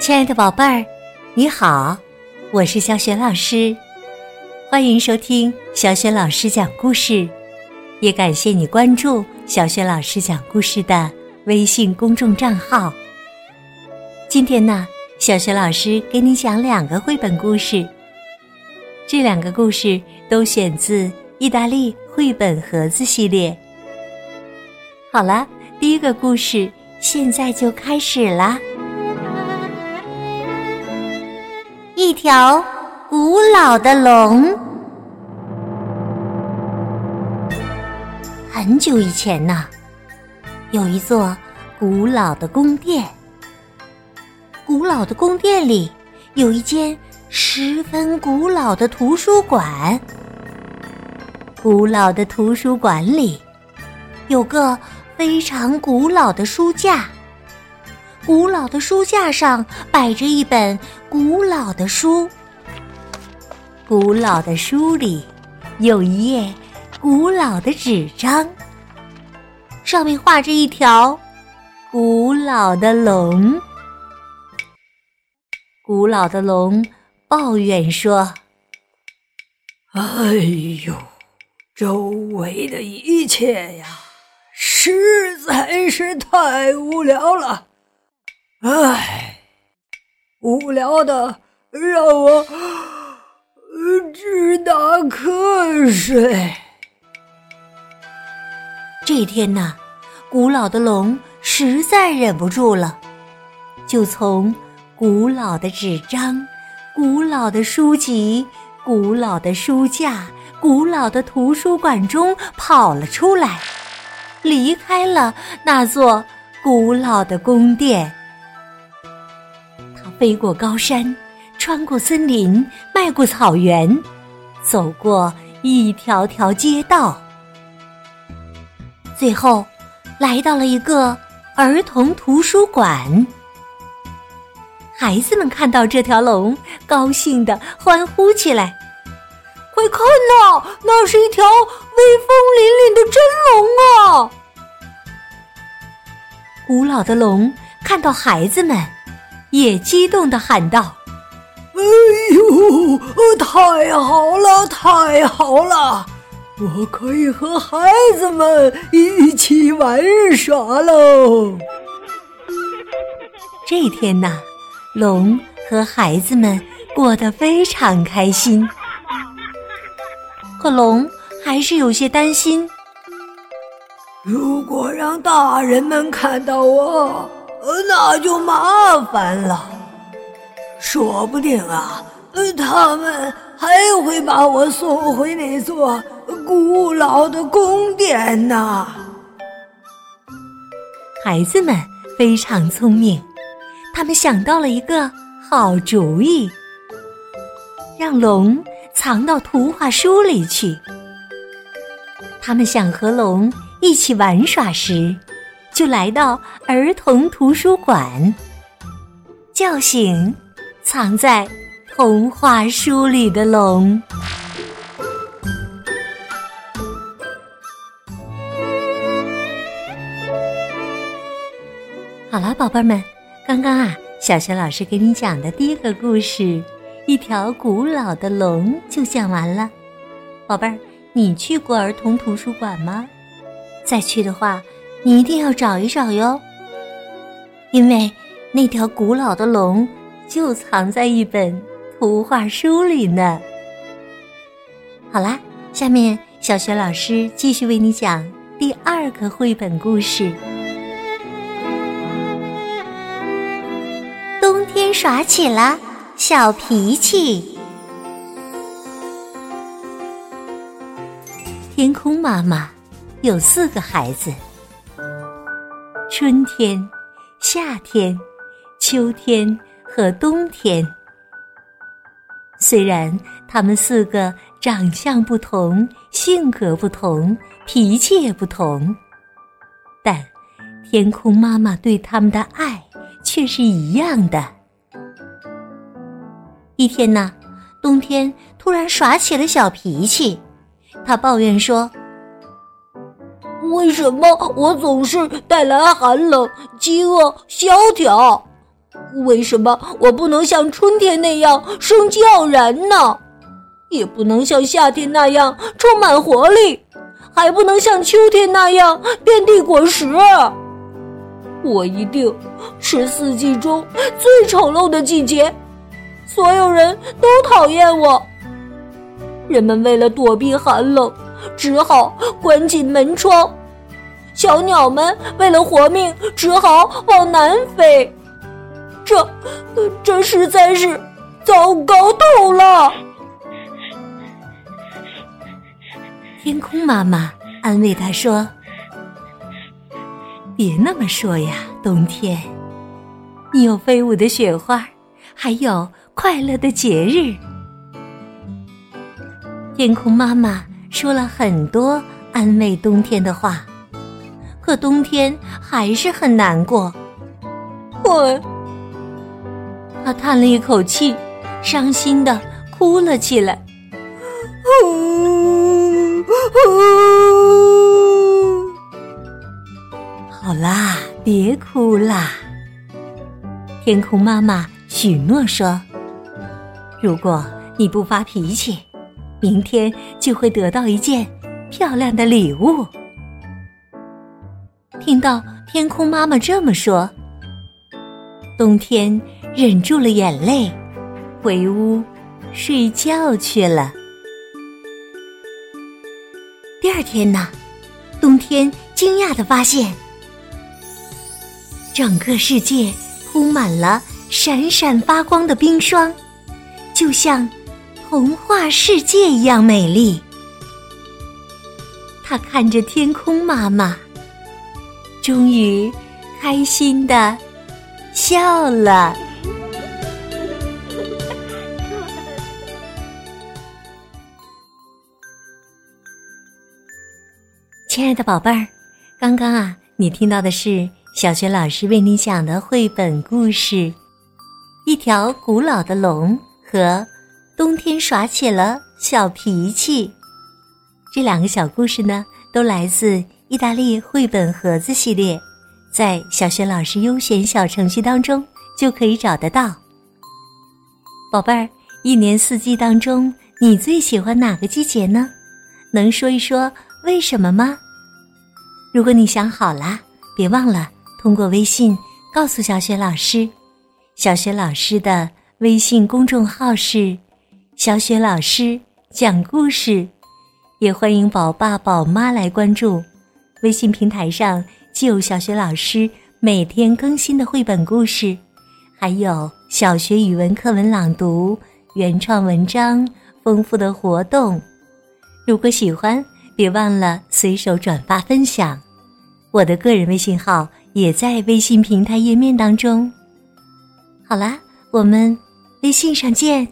亲爱的宝贝儿，你好，我是小雪老师，欢迎收听小雪老师讲故事，也感谢你关注小雪老师讲故事的微信公众账号。今天呢，小雪老师给你讲两个绘本故事，这两个故事都选自意大利绘本盒子系列。好了，第一个故事现在就开始啦。一条古老的龙。很久以前呢，有一座古老的宫殿。古老的宫殿里有一间十分古老的图书馆。古老的图书馆里有个非常古老的书架。古老的书架上摆着一本古老的书，古老的书里有一页古老的纸张，上面画着一条古老的龙。古老的龙抱怨说：“哎呦，周围的一切呀，实在是太无聊了。”唉，无聊的让我直打瞌睡。这天呢，古老的龙实在忍不住了，就从古老的纸张、古老的书籍、古老的书架、古老的图书馆中跑了出来，离开了那座古老的宫殿。他飞过高山，穿过森林，迈过草原，走过一条条街道，最后来到了一个儿童图书馆。孩子们看到这条龙，高兴的欢呼起来：“快看呐，那是一条威风古老的龙看到孩子们。也激动地喊道：“哎呦，太好了，太好了！我可以和孩子们一起玩耍喽！”这天呐，龙和孩子们过得非常开心。可龙还是有些担心：如果让大人们看到我……那就麻烦了，说不定啊，他们还会把我送回那座古老的宫殿呢。孩子们非常聪明，他们想到了一个好主意，让龙藏到图画书里去。他们想和龙一起玩耍时。就来到儿童图书馆，叫醒藏在童话书里的龙。好了，宝贝们，刚刚啊，小学老师给你讲的第一个故事《一条古老的龙》就讲完了。宝贝儿，你去过儿童图书馆吗？再去的话。你一定要找一找哟，因为那条古老的龙就藏在一本图画书里呢。好啦，下面小雪老师继续为你讲第二个绘本故事：冬天耍起了小脾气。天空妈妈有四个孩子。春天、夏天、秋天和冬天，虽然他们四个长相不同、性格不同、脾气也不同，但天空妈妈对他们的爱却是一样的。一天呢，冬天突然耍起了小脾气，他抱怨说。为什么我总是带来寒冷、饥饿、萧条？为什么我不能像春天那样生机盎然呢？也不能像夏天那样充满活力，还不能像秋天那样遍地果实。我一定是四季中最丑陋的季节，所有人都讨厌我。人们为了躲避寒冷，只好关紧门窗；小鸟们为了活命，只好往南飞。这，这实在是糟糕透了。天空妈妈安慰他说：“别那么说呀，冬天，你有飞舞的雪花，还有快乐的节日。”天空妈妈说了很多安慰冬天的话，可冬天还是很难过。我。他叹了一口气，伤心的哭了起来。呜呜好啦，别哭啦。天空妈妈许诺说：“如果你不发脾气，明天就会得到一件漂亮的礼物。”听到天空妈妈这么说，冬天。忍住了眼泪，回屋睡觉去了。第二天呢，冬天惊讶的发现，整个世界铺满了闪闪发光的冰霜，就像童话世界一样美丽。他看着天空妈妈，终于开心的笑了。亲爱的宝贝儿，刚刚啊，你听到的是小学老师为你讲的绘本故事《一条古老的龙》和《冬天耍起了小脾气》这两个小故事呢，都来自意大利绘本盒子系列，在小学老师优选小程序当中就可以找得到。宝贝儿，一年四季当中，你最喜欢哪个季节呢？能说一说为什么吗？如果你想好了，别忘了通过微信告诉小雪老师。小雪老师的微信公众号是“小雪老师讲故事”，也欢迎宝爸宝妈来关注。微信平台上既有小学老师每天更新的绘本故事，还有小学语文课文朗读、原创文章、丰富的活动。如果喜欢。别忘了随手转发分享，我的个人微信号也在微信平台页面当中。好啦，我们微信上见。